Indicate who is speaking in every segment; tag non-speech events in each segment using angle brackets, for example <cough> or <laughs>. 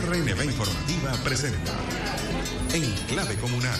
Speaker 1: RNB Informativa presenta En Clave Comunal.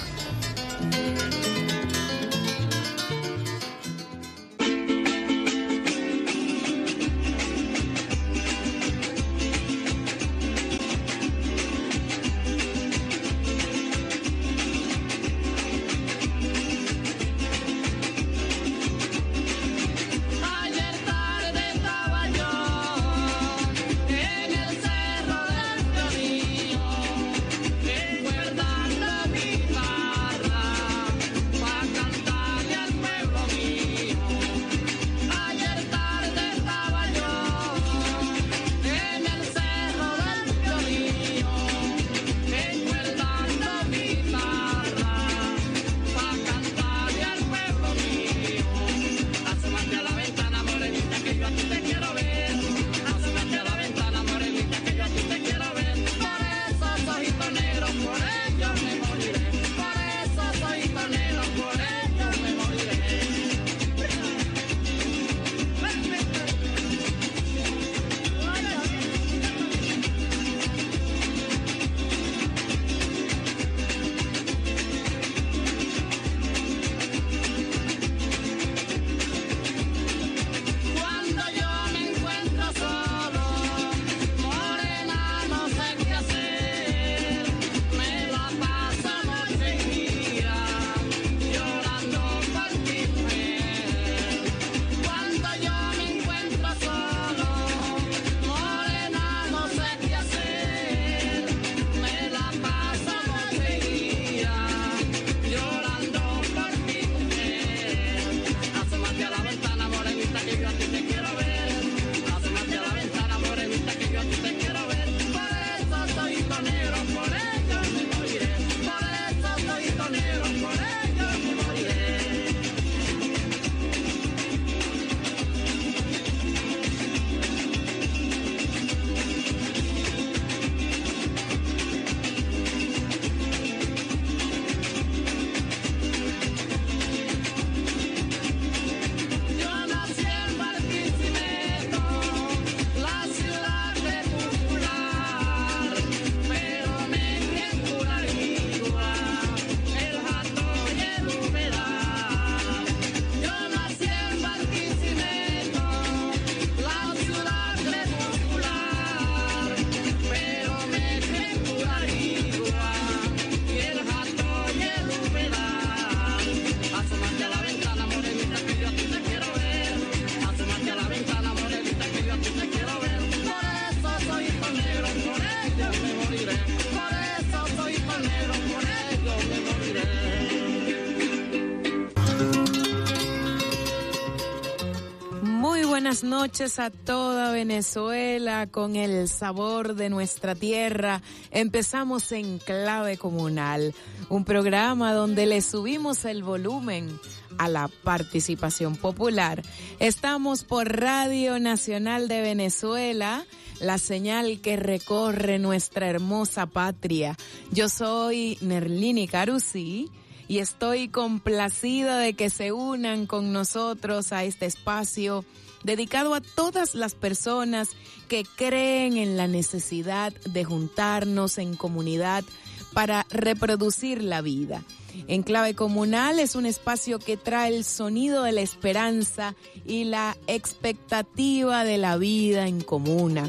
Speaker 2: Noches a toda Venezuela con el sabor de nuestra tierra. Empezamos en Clave Comunal, un programa donde le subimos el volumen a la participación popular. Estamos por Radio Nacional de Venezuela, la señal que recorre nuestra hermosa patria. Yo soy Nerlini Carusi y estoy complacida de que se unan con nosotros a este espacio dedicado a todas las personas que creen en la necesidad de juntarnos en comunidad para reproducir la vida. En clave comunal es un espacio que trae el sonido de la esperanza y la expectativa de la vida en comuna.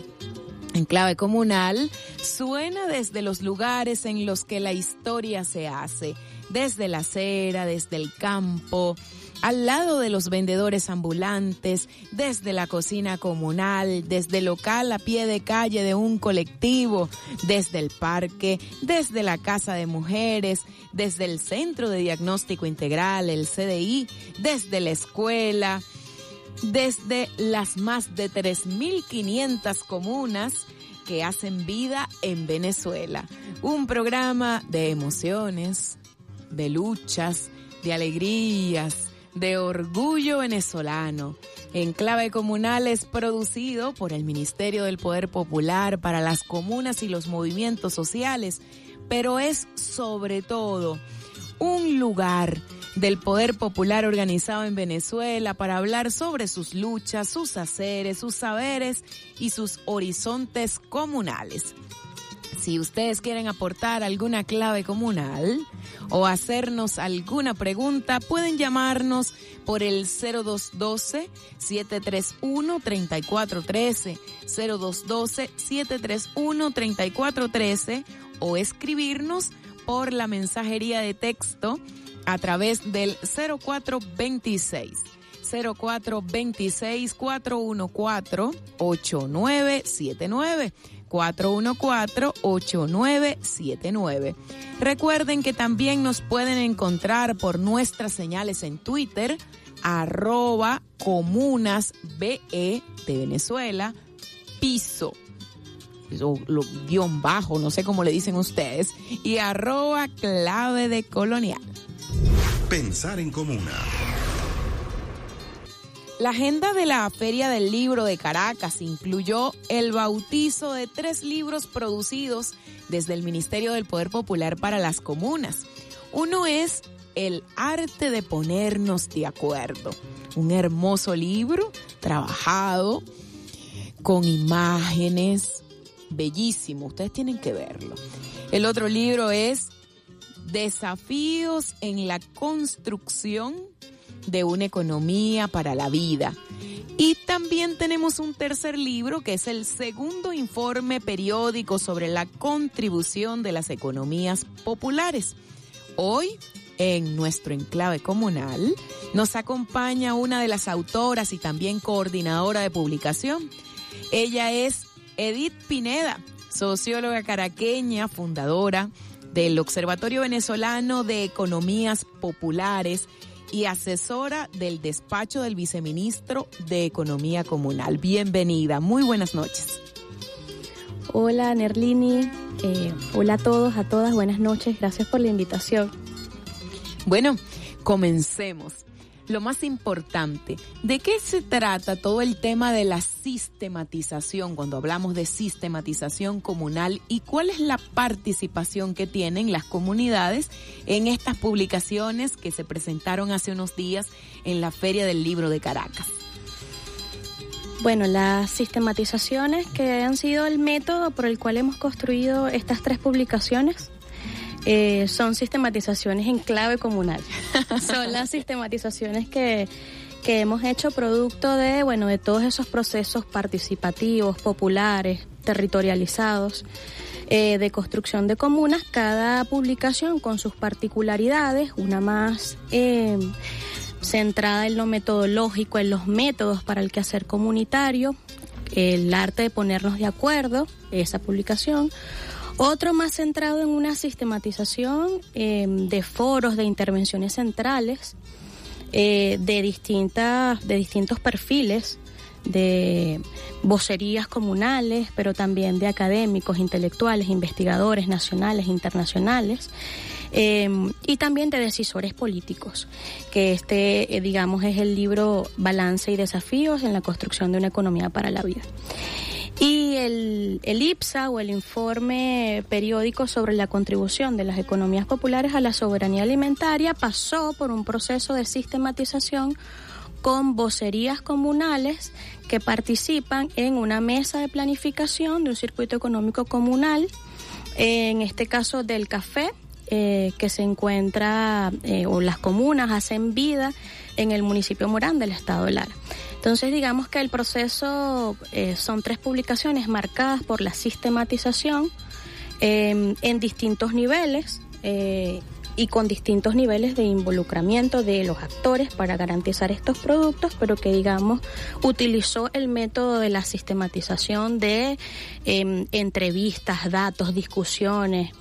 Speaker 2: En clave comunal suena desde los lugares en los que la historia se hace, desde la acera, desde el campo, al lado de los vendedores ambulantes, desde la cocina comunal, desde el local a pie de calle de un colectivo, desde el parque, desde la casa de mujeres, desde el Centro de Diagnóstico Integral, el CDI, desde la escuela, desde las más de 3.500 comunas que hacen vida en Venezuela. Un programa de emociones, de luchas, de alegrías, de orgullo venezolano. Enclave Comunal es producido por el Ministerio del Poder Popular para las comunas y los movimientos sociales, pero es sobre todo un lugar del poder popular organizado en Venezuela para hablar sobre sus luchas, sus haceres, sus saberes y sus horizontes comunales. Si ustedes quieren aportar alguna clave comunal o hacernos alguna pregunta, pueden llamarnos por el 0212-731-3413, 0212-731-3413 o escribirnos por la mensajería de texto a través del 0426. 0426 414 8979 414-8979. Recuerden que también nos pueden encontrar por nuestras señales en Twitter, arroba BE de Venezuela, piso, o lo, guion bajo, no sé cómo le dicen ustedes, y arroba clave de colonial.
Speaker 1: Pensar en comuna.
Speaker 2: La agenda de la Feria del Libro de Caracas incluyó el bautizo de tres libros producidos desde el Ministerio del Poder Popular para las comunas. Uno es El arte de ponernos de acuerdo, un hermoso libro trabajado con imágenes, bellísimo, ustedes tienen que verlo. El otro libro es Desafíos en la construcción de una economía para la vida. Y también tenemos un tercer libro que es el segundo informe periódico sobre la contribución de las economías populares. Hoy, en nuestro enclave comunal, nos acompaña una de las autoras y también coordinadora de publicación. Ella es Edith Pineda, socióloga caraqueña, fundadora del Observatorio Venezolano de Economías Populares y asesora del despacho del viceministro de Economía Comunal. Bienvenida, muy buenas noches.
Speaker 3: Hola Nerlini, eh, hola a todos, a todas, buenas noches, gracias por la invitación.
Speaker 2: Bueno, comencemos lo más importante, ¿de qué se trata todo el tema de la sistematización cuando hablamos de sistematización comunal y cuál es la participación que tienen las comunidades en estas publicaciones que se presentaron hace unos días en la Feria del Libro de Caracas?
Speaker 3: Bueno, las sistematizaciones que han sido el método por el cual hemos construido estas tres publicaciones eh, son sistematizaciones en clave comunal. <laughs> son las sistematizaciones que, que hemos hecho producto de, bueno, de todos esos procesos participativos, populares, territorializados. Eh, de construcción de comunas, cada publicación con sus particularidades, una más eh, centrada en lo metodológico, en los métodos para el quehacer comunitario, el arte de ponernos de acuerdo, esa publicación, otro más centrado en una sistematización em, de foros, de intervenciones centrales, eh, de, distintas, de distintos perfiles, de vocerías comunales, pero también de académicos, intelectuales, investigadores nacionales, internacionales. Em, y también de decisores políticos, que este, eh, digamos, es el libro Balance y Desafíos en la construcción de una economía para la vida. Y el, el, IPSA o el informe periódico sobre la contribución de las economías populares a la soberanía alimentaria pasó por un proceso de sistematización con vocerías comunales que participan en una mesa de planificación de un circuito económico comunal, en este caso del café, eh, que se encuentra, eh, o las comunas hacen vida en el municipio Morán del estado de Lara. Entonces digamos que el proceso eh, son tres publicaciones marcadas por la sistematización em, en distintos niveles eh, y con distintos niveles de involucramiento de los actores para garantizar estos productos, pero que digamos utilizó el método de la sistematización de em, entrevistas, datos, discusiones,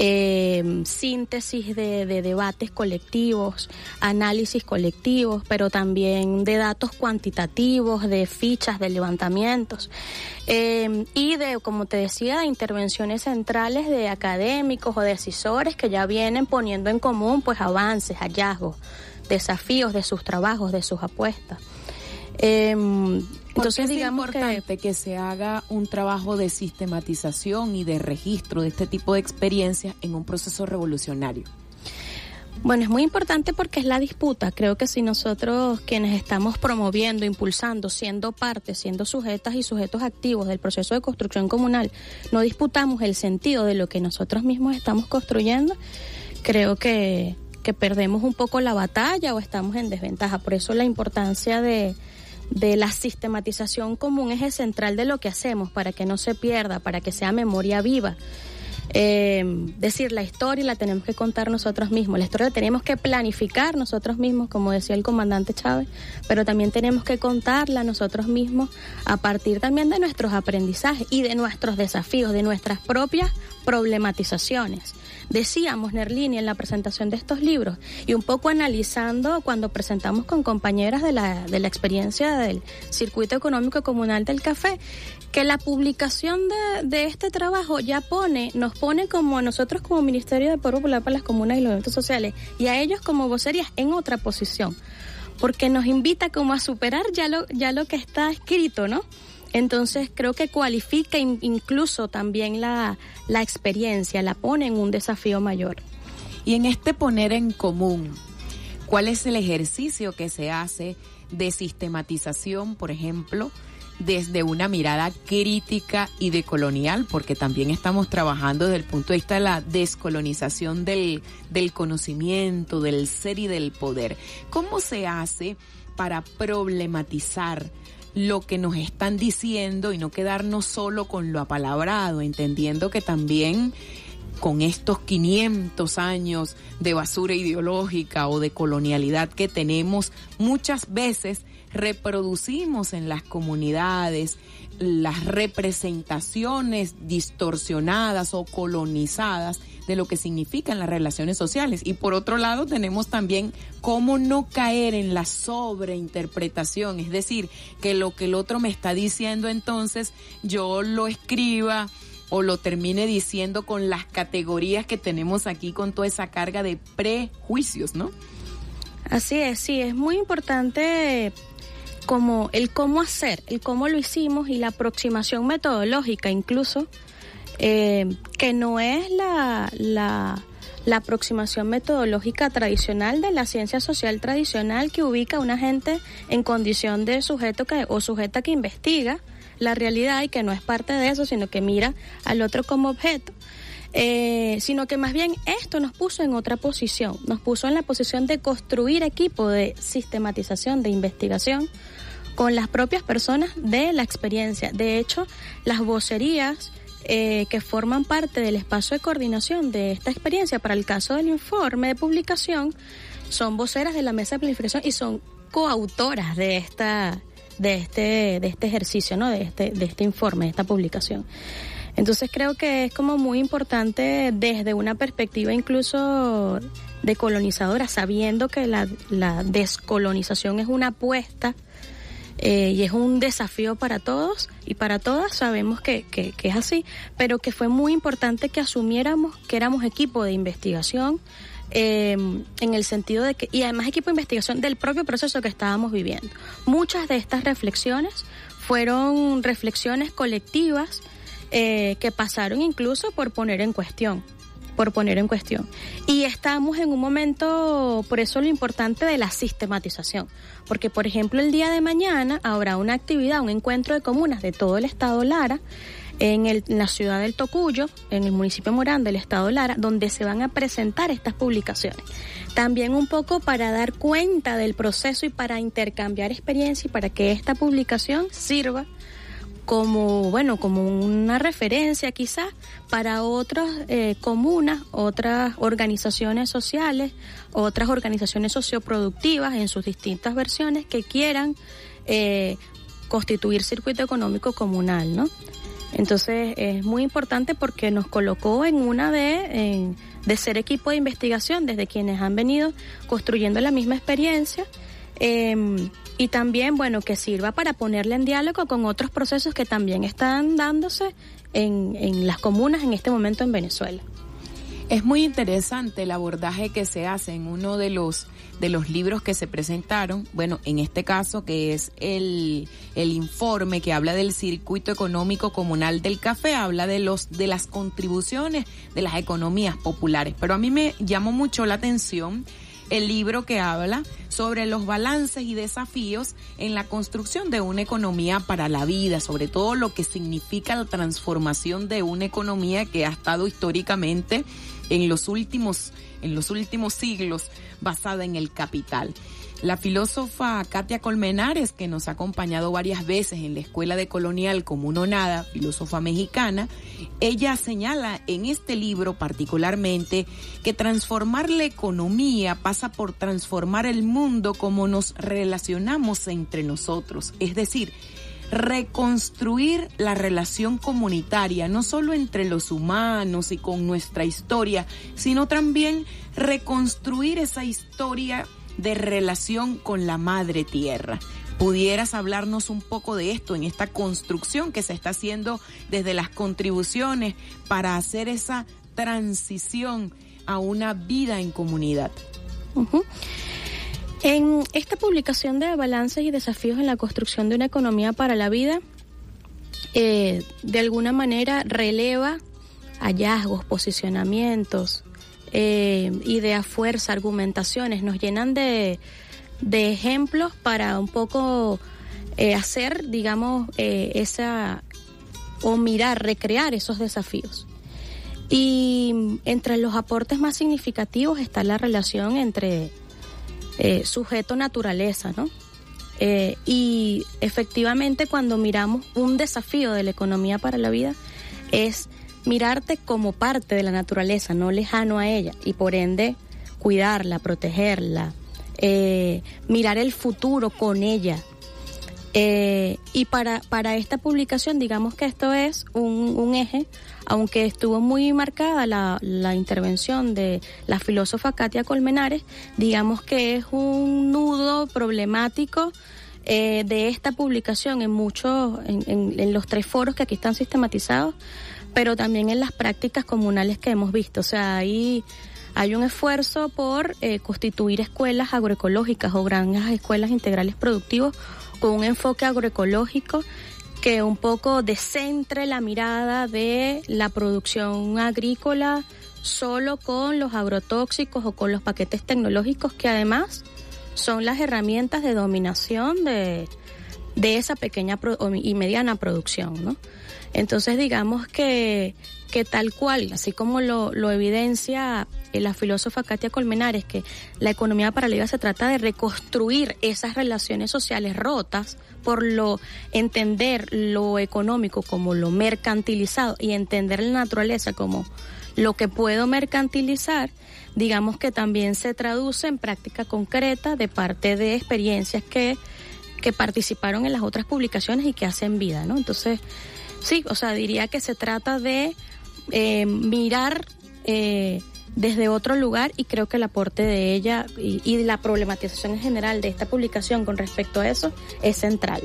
Speaker 3: eh, síntesis de, debates colectivos, análisis colectivos, pero también de datos cuantitativos, de fichas, de levantamientos eh, y de, como te decía, de intervenciones centrales de académicos o decisores que ya vienen poniendo en común pues avances, hallazgos, desafíos de sus trabajos, de sus apuestas.
Speaker 2: Eh, entonces, es importante que... se haga un trabajo de sistematización y de registro de este tipo de experiencias en un proceso revolucionario.
Speaker 3: Bueno, es muy importante porque es la disputa. Creo que si nosotros quienes estamos promoviendo, impulsando, siendo parte, siendo sujetas y sujetos activos del proceso de construcción comunal, no disputamos el sentido de lo que nosotros mismos estamos construyendo, creo que, que perdemos un poco la batalla o estamos en desventaja. Por eso la importancia de, de la sistematización como un eje central de lo que hacemos, para que no se pierda, para que sea memoria viva. Eh, decir, la historia la tenemos que contar nosotros mismos, la historia la tenemos que planificar nosotros mismos, como decía el comandante Chávez, pero también tenemos que contarla nosotros mismos a partir también de nuestros aprendizajes y de nuestros desafíos, de nuestras propias problematizaciones. Decíamos, Nerlini, en la presentación de estos libros y un poco analizando cuando presentamos con compañeras de la, de la experiencia del Circuito Económico Comunal del Café, que la publicación de, de, este trabajo ya pone, nos pone como a nosotros como Ministerio de Poder Popular para las Comunas y los Eventos Sociales y a ellos como vocerías en otra posición, porque nos invita como a superar ya lo, ya lo que está escrito, ¿no? Entonces creo que cualifica incluso también la, la experiencia, la pone en un desafío mayor.
Speaker 2: Y en este poner en común, ¿cuál es el ejercicio que se hace de sistematización, por ejemplo, desde una mirada crítica y decolonial, porque también estamos trabajando desde el punto de vista de la descolonización del, del conocimiento, del ser y del poder. ¿Cómo se hace para problematizar lo que nos están diciendo y no quedarnos solo con lo apalabrado, entendiendo que también con estos 500 años de basura ideológica o de colonialidad que tenemos, muchas veces reproducimos en las comunidades las representaciones distorsionadas o colonizadas de lo que significan las relaciones sociales. Y por otro lado tenemos también cómo no caer en la sobreinterpretación, es decir, que lo que el otro me está diciendo entonces yo lo escriba o lo termine diciendo con las categorías que tenemos aquí con toda esa carga de prejuicios, ¿no?
Speaker 3: Así es, sí, es muy importante como el cómo hacer, el cómo lo hicimos y la aproximación metodológica incluso eh, que no es la, la, aproximación metodológica tradicional de la ciencia social tradicional que ubica a una gente en condición de sujeto que, o sujeta que investiga la realidad y que no es parte de eso, sino que mira al otro como objeto. Eh, sino que más bien esto nos puso en otra posición, nos puso en la posición de construir equipo de sistematización, de investigación, con las propias personas de la experiencia. De hecho, las vocerías eh, que forman parte del espacio de coordinación de esta experiencia para el caso del informe de publicación son voceras de la mesa de planificación y son coautoras de esta de este de este ejercicio no de este de este informe de esta publicación entonces creo que es como muy importante desde una perspectiva incluso decolonizadora sabiendo que la, la descolonización es una apuesta eh, y es un desafío para todos y para todas, sabemos que, que, es así, pero que fue muy importante que asumiéramos que éramos equipo de investigación, em, en el sentido de que, y además equipo de investigación del propio proceso que estábamos viviendo. Muchas de estas reflexiones fueron reflexiones colectivas eh, que pasaron incluso por poner en cuestión por poner en cuestión. Y estamos en un momento, por eso lo importante de la sistematización, porque por ejemplo el día de mañana habrá una actividad, un encuentro de comunas de todo el estado Lara, en, el, la ciudad del Tocuyo, en el municipio Morán del estado Lara, donde se van a presentar estas publicaciones. También un poco para dar cuenta del proceso y para intercambiar experiencia y para que esta publicación sirva como, bueno, como una referencia quizás para otras eh, comunas, otras organizaciones sociales, otras organizaciones socioproductivas en sus distintas versiones que quieran eh, constituir circuito económico comunal, ¿no? Entonces es muy importante porque nos colocó en una de, de ser equipo de investigación desde quienes han venido construyendo la misma experiencia. Eh, y también, bueno, que sirva para ponerle en diálogo con otros procesos que también están dándose en, en las comunas en este momento en Venezuela.
Speaker 2: Es muy interesante el abordaje que se hace en uno de los de los libros que se presentaron, bueno, en este caso que es el, el informe que habla del circuito económico comunal del café, habla de los de las contribuciones de las economías populares, pero a mí me llamó mucho la atención el libro que habla sobre los balances y desafíos en la construcción de una economía para la vida, sobre todo lo que significa la transformación de una economía que ha estado históricamente en los últimos en los últimos siglos basada en el capital. La filósofa Katia Colmenares, que nos ha acompañado varias veces en la Escuela de Colonial como nada, filósofa mexicana, ella señala en este libro particularmente que transformar la economía pasa por transformar el mundo como nos relacionamos entre nosotros, es decir, reconstruir la relación comunitaria, no solo entre los humanos y con nuestra historia, sino también reconstruir esa historia de relación con la madre tierra. ¿Pudieras hablarnos un poco de esto en esta construcción que se está haciendo desde las contribuciones para hacer esa transición a una vida en comunidad?
Speaker 3: En esta publicación de balances y desafíos en la construcción de una economía para la vida, eh, de alguna manera releva hallazgos, posicionamientos, eh, ideas fuerza, argumentaciones, nos llenan de, ejemplos para un poco eh, hacer, digamos, esa o mirar, recrear esos desafíos. Y entre los aportes más significativos está la relación entre eh, sujeto naturaleza, ¿no? Eh, y efectivamente cuando miramos un desafío de la economía para la vida es mirarte como parte de la naturaleza, no lejano a ella, y por ende cuidarla, protegerla, eh, mirar el futuro con ella, eh, y para, para esta publicación, digamos que esto es un, un eje, aunque estuvo muy marcada la, la, intervención de la filósofa Katia Colmenares, digamos que es un nudo problemático eh, de esta publicación en muchos, en, en, los tres foros que aquí están sistematizados, pero también en las prácticas comunales que hemos visto. O sea, ahí hay un esfuerzo por eh, constituir escuelas agroecológicas o grandes escuelas integrales productivos un enfoque agroecológico que un poco descentre la mirada de la producción agrícola solo con los agrotóxicos o con los paquetes tecnológicos que además son las herramientas de dominación de, de esa pequeña y mediana producción, ¿no? Entonces digamos que, que tal cual, así como lo, lo evidencia eh, la filósofa Katia Colmenares, que la economía paralela se trata de reconstruir esas relaciones sociales rotas por lo entender lo económico como lo mercantilizado y entender la naturaleza como lo que puedo mercantilizar, digamos que también se traduce en práctica concreta de parte de experiencias que, que participaron en las otras publicaciones y que hacen vida, ¿no? Entonces, Sí, o sea, diría que se trata de eh, mirar eh, desde otro lugar y creo que el aporte de ella y, y la problematización en general de esta publicación con respecto a eso es central.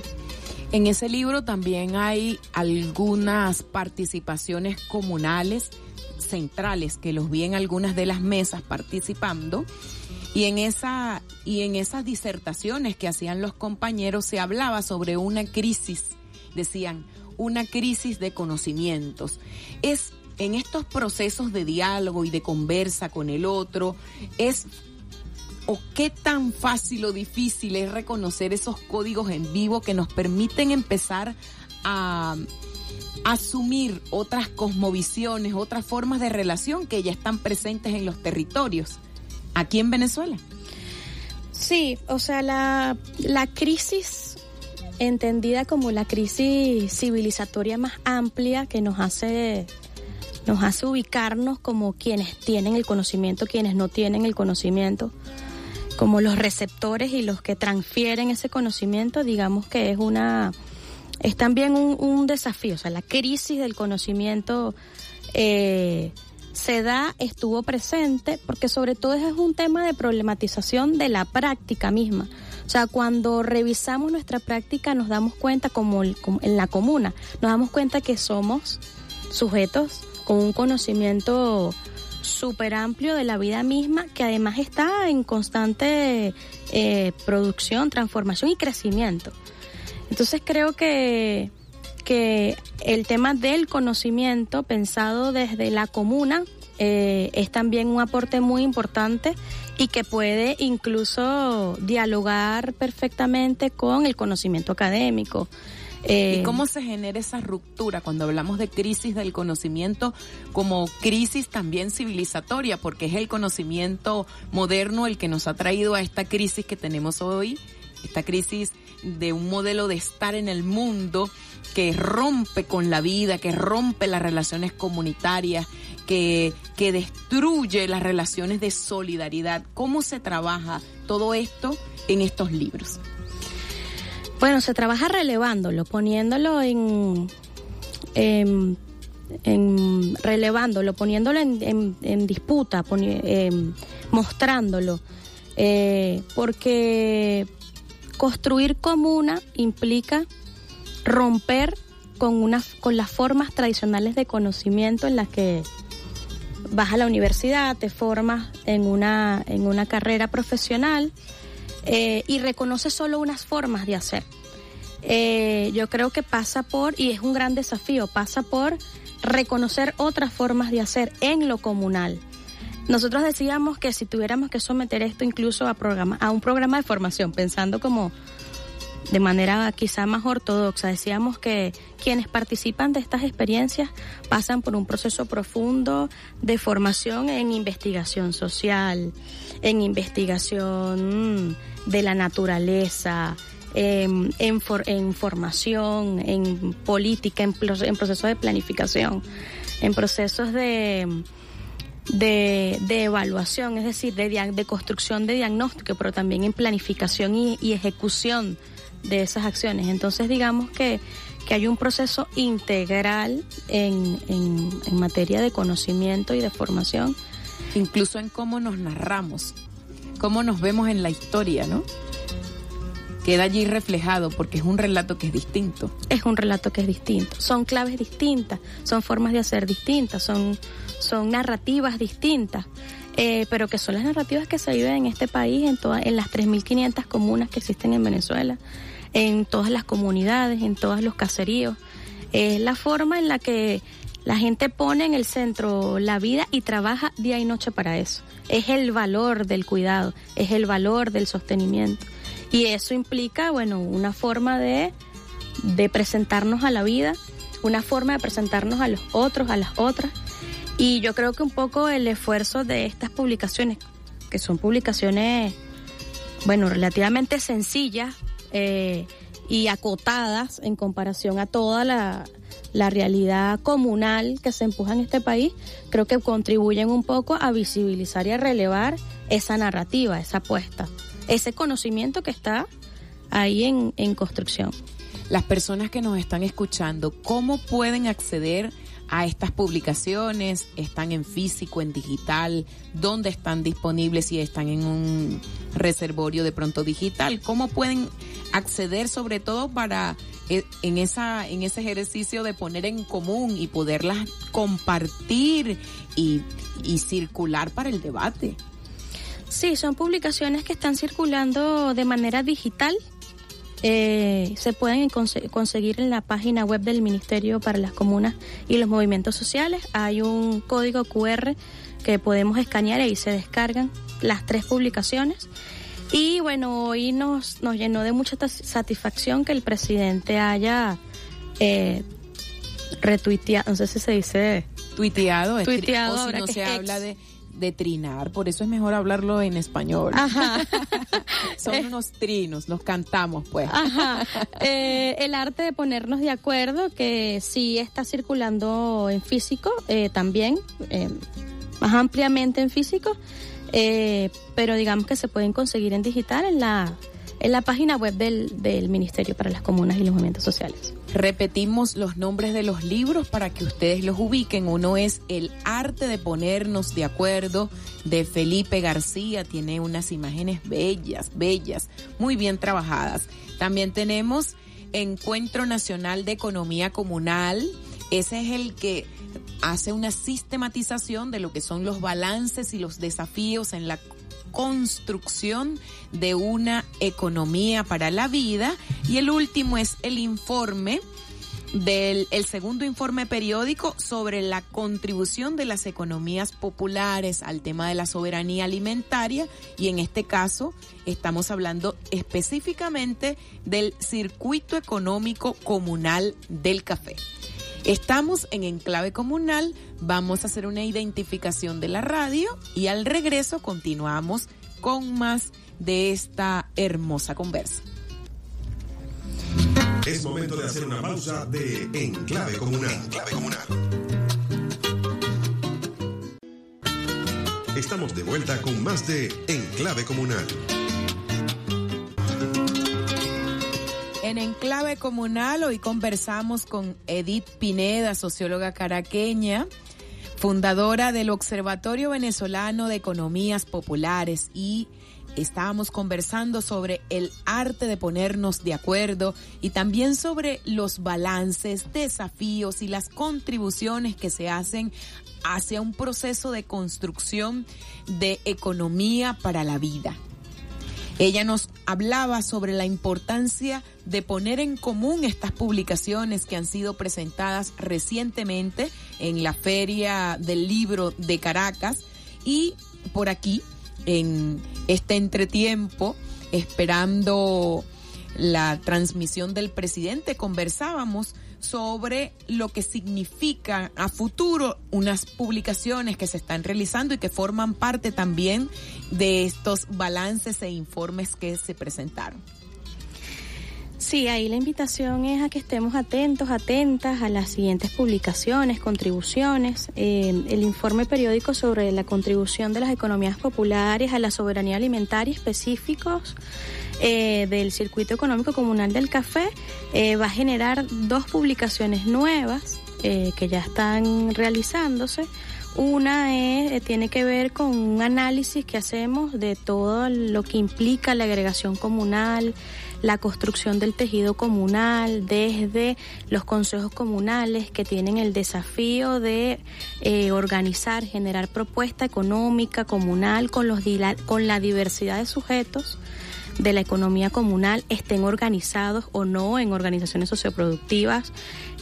Speaker 2: En ese libro también hay algunas participaciones comunales centrales que los vi en algunas de las mesas participando y en esa y en esas disertaciones que hacían los compañeros se hablaba sobre una crisis decían una crisis de conocimientos. Es en estos procesos de diálogo y de conversa con el otro, es o qué tan fácil o difícil es reconocer esos códigos en vivo que nos permiten empezar a asumir otras cosmovisiones, otras formas de relación que ya están presentes en los territorios, aquí en Venezuela.
Speaker 3: Sí, o sea, la, la crisis entendida como la crisis civilizatoria más amplia que nos hace nos hace ubicarnos como quienes tienen el conocimiento, quienes no tienen el conocimiento, como los receptores y los que transfieren ese conocimiento, digamos que es una es también un, desafío, o sea, la crisis del conocimiento eh, se da, estuvo presente, porque sobre todo es un tema de problematización de la práctica misma. O sea, cuando revisamos nuestra práctica nos damos cuenta, como, en la comuna, nos damos cuenta que somos sujetos con un conocimiento súper amplio de la vida misma que además está en constante eh, producción, transformación y crecimiento. Entonces creo que, que el tema del conocimiento pensado desde la comuna eh, es también un aporte muy importante y que puede incluso dialogar perfectamente con el conocimiento académico.
Speaker 2: ¿Y eh, cómo se genera esa ruptura cuando hablamos de crisis del conocimiento como crisis también civilizatoria? Porque es el conocimiento moderno el que nos ha traído a esta crisis que tenemos hoy, esta crisis de un modelo de estar en el mundo que rompe con la vida, que rompe las relaciones comunitarias, que, que destruye las relaciones de solidaridad. ¿Cómo se trabaja todo esto en estos libros?
Speaker 3: Bueno, se trabaja relevándolo, poniéndolo en, en, relevándolo, poniéndolo en, disputa, em, mostrándolo, eh, porque construir comuna implica romper con una, con las formas tradicionales de conocimiento en las que vas a la universidad, te formas en una, en una carrera profesional eh, y reconoce solo unas formas de hacer. Eh, yo creo que pasa por, y es un gran desafío, pasa por reconocer otras formas de hacer en lo comunal. Nosotros decíamos que si tuviéramos que someter esto incluso a, programa, a un programa de formación, pensando como de manera quizá más ortodoxa, decíamos que quienes participan de estas experiencias pasan por un proceso profundo de formación en investigación social, en investigación de la naturaleza, em, en, en, formación, en política, en, en, procesos de planificación, en procesos de, de, evaluación, es decir, de, de, construcción de diagnóstico, pero también en planificación y, ejecución de esas acciones. Entonces, digamos que, que hay un proceso integral en, en materia de conocimiento y de formación.
Speaker 2: Incluso en cómo nos narramos cómo nos vemos en la historia, ¿no? Queda allí reflejado porque es un relato que es distinto.
Speaker 3: Es un relato que es distinto. Son claves distintas, son formas de hacer distintas, son, son narrativas distintas. Eh, pero que son las narrativas que se viven en este país, en, todas, en las 3.500 comunas que existen en Venezuela, en todas las comunidades, en todos los caseríos. Es la forma en la que la gente pone en el centro la vida y trabaja día y noche para eso. Es el valor del cuidado, es el valor del sostenimiento. Y eso implica, bueno, una forma de, de presentarnos a la vida, una forma de presentarnos a los otros, a las otras. Y yo creo que un poco el esfuerzo de estas publicaciones, que son publicaciones, bueno, relativamente sencillas eh, y acotadas en comparación a toda la, la realidad comunal que se empuja en este país, creo que contribuyen un poco a visibilizar y a relevar esa narrativa, esa apuesta, ese conocimiento que está ahí en, en construcción.
Speaker 2: Las personas que nos están escuchando, ¿cómo pueden acceder a estas publicaciones? ¿Están en físico, en digital? ¿Dónde están disponibles si están en un reservorio de pronto digital? ¿Cómo pueden acceder sobre todo para eh, en esa en ese ejercicio de poner en común y poderlas compartir y, y circular para el debate?
Speaker 3: Sí, son publicaciones que están circulando de manera digital eh, se pueden conseguir en la página web del Ministerio para las Comunas y los Movimientos Sociales. Hay un código QR que podemos escanear y se descargan las tres publicaciones. Y bueno, hoy nos, nos llenó de mucha satisfacción que el presidente haya eh, retuiteado, no sé si se dice...
Speaker 2: Tuiteado, tuiteado, o si no se habla de de trinar, por eso es mejor hablarlo en español. <laughs> Son eh. unos trinos, nos cantamos pues. <laughs>
Speaker 3: Eh, el arte de ponernos de acuerdo, que sí está circulando en físico eh, también, más ampliamente en físico, pero digamos que se pueden conseguir en digital en la en la página web del, del Ministerio para las Comunas y los Movimientos Sociales.
Speaker 2: Repetimos los nombres de los libros para que ustedes los ubiquen. Uno es El arte de ponernos de acuerdo de Felipe García. Tiene unas imágenes bellas, bellas, muy bien trabajadas. También tenemos Encuentro Nacional de Economía Comunal ese es el que hace una sistematización de lo que son los balances y los desafíos en la construcción de una economía para la vida. Y el último es el informe del el segundo informe periódico sobre la contribución de las economías populares al tema de la soberanía alimentaria y en este caso estamos hablando específicamente del circuito económico comunal del café. Estamos en Enclave Comunal, vamos a hacer una identificación de la radio y al regreso continuamos con más de esta hermosa conversa.
Speaker 1: Es momento de hacer una pausa de Enclave Comunal. Estamos de vuelta con más de Enclave Comunal.
Speaker 2: En Enclave Comunal hoy conversamos con Edith Pineda, socióloga caraqueña, fundadora del Observatorio Venezolano de Economías Populares y estábamos conversando sobre el arte de ponernos de acuerdo y también sobre los balances, desafíos y las contribuciones que se hacen hacia un proceso de construcción de economía para la vida. Ella nos hablaba sobre la importancia de poner en común estas publicaciones que han sido presentadas recientemente en la Feria del Libro de Caracas y por aquí, en este entretiempo, esperando la transmisión del presidente, conversábamos sobre lo que significa a futuro unas publicaciones que se están realizando y que forman parte también de estos balances e informes que se presentaron.
Speaker 3: Sí, ahí la invitación es a que estemos atentos, atentas a las siguientes publicaciones, contribuciones. Eh, el informe periódico sobre la contribución de las economías populares a la soberanía alimentaria específicos eh, del Circuito Económico Comunal del Café eh, va a generar dos publicaciones nuevas que ya están realizándose. Una es, tiene que ver con un análisis que hacemos de todo lo que implica la agregación comunal, la construcción del tejido comunal, desde los consejos comunales que tienen el desafío de eh, organizar, generar propuesta económica comunal con, los, con la diversidad de sujetos de la economía comunal estén organizados o no en organizaciones socioproductivas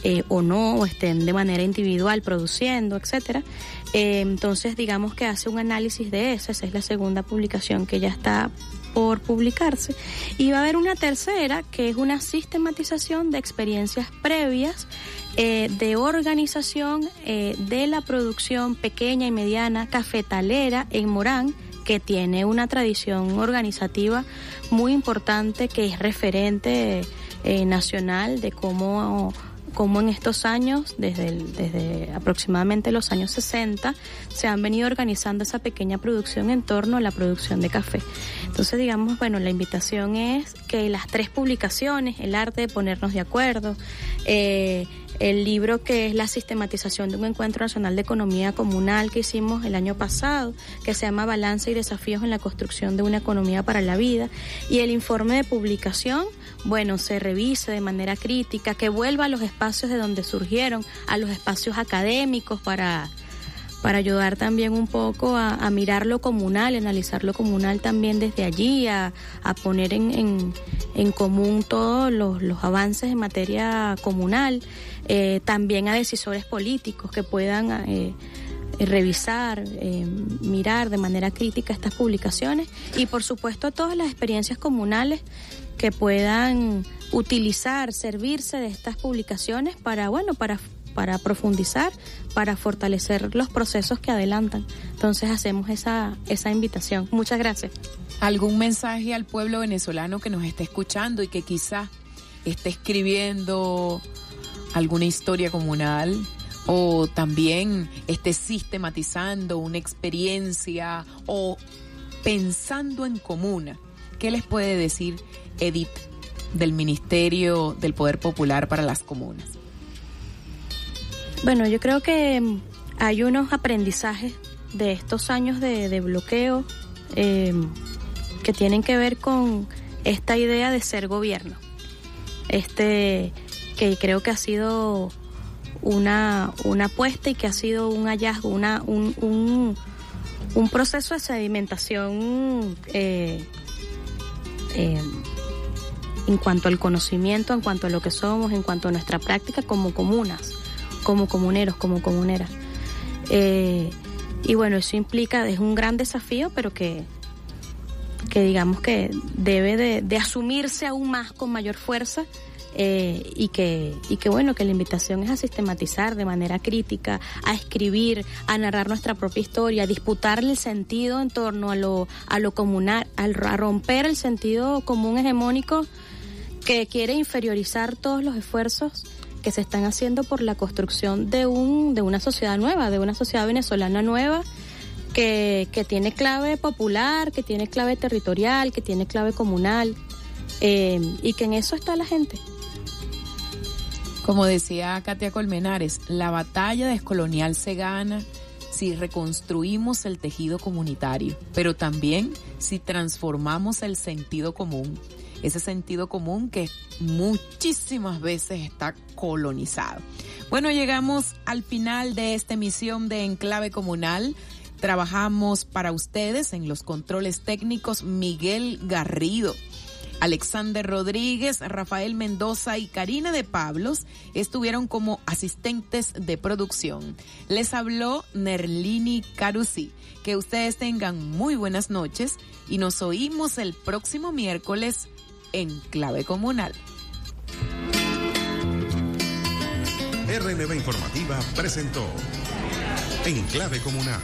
Speaker 3: eh, o no, o estén de manera individual produciendo, etcétera. Eh, entonces, digamos que hace un análisis de eso, esa es la segunda publicación que ya está por publicarse. Y va a haber una tercera, que es una sistematización de experiencias previas eh, de organización eh, de la producción pequeña y mediana cafetalera en Morán, que tiene una tradición organizativa muy importante, que es referente nacional de cómo como en estos años, desde, desde aproximadamente los años 60, se han venido organizando esa pequeña producción en torno a la producción de café. Entonces, digamos, bueno, la invitación es que las tres publicaciones, el arte de ponernos de acuerdo, eh, el libro que es la sistematización de un encuentro nacional de economía comunal que hicimos el año pasado, que se llama Balance y desafíos en la construcción de una economía para la vida, y el informe de publicación, bueno, se revise de manera crítica, que vuelva a los espacios de donde surgieron, a los espacios académicos para para ayudar también un poco a, mirar lo comunal, analizar lo comunal también desde allí, a, poner en, común todos los, avances en materia comunal, eh, también a decisores políticos que puedan eh, revisar, eh, mirar de manera crítica estas publicaciones y por supuesto a todas las experiencias comunales que puedan utilizar, servirse de estas publicaciones para, bueno, para para profundizar, para fortalecer los procesos que adelantan. Entonces hacemos esa, esa invitación. Muchas gracias.
Speaker 2: ¿Algún mensaje al pueblo venezolano que nos esté escuchando y que quizá esté escribiendo alguna historia comunal o también esté sistematizando una experiencia o pensando en comuna? ¿Qué les puede decir Edith del Ministerio del Poder Popular para las Comunas?
Speaker 3: Bueno, yo creo que mm, hay unos aprendizajes de estos años de, bloqueo em, que tienen que ver con esta idea de ser gobierno. Este, que creo que ha sido una, una apuesta y que ha sido un hallazgo, una, un, un, proceso de sedimentación eh, eh, en cuanto al conocimiento, en cuanto a lo que somos, en cuanto a nuestra práctica como comunas, como comuneros, como comuneras. Eh, y bueno, eso implica, es un gran desafío, pero que, que digamos que debe de, de asumirse aún más con mayor fuerza eh, y, que, y que bueno, que la invitación es a sistematizar de manera crítica, a escribir, a narrar nuestra propia historia, a disputarle el sentido en torno a lo, a lo comunal, a romper el sentido común hegemónico que quiere inferiorizar todos los esfuerzos que se están haciendo por la construcción de un de una sociedad nueva, de una sociedad venezolana nueva que, que tiene clave popular, que tiene clave territorial, que tiene clave comunal eh, y que en eso está la gente.
Speaker 2: Como decía Katia Colmenares, la batalla descolonial se gana si reconstruimos el tejido comunitario, pero también si transformamos el sentido común, ese sentido común que muchísimas veces está colonizado. Bueno, llegamos al final de esta emisión de Enclave Comunal. Trabajamos para ustedes en los controles técnicos Miguel Garrido. Alexander Rodríguez, Rafael Mendoza y Karina de Pablos estuvieron como asistentes de producción. Les habló Nerlini Carusi. Que ustedes tengan muy buenas noches y nos oímos el próximo miércoles en Clave Comunal.
Speaker 1: RNB Informativa presentó En Clave Comunal.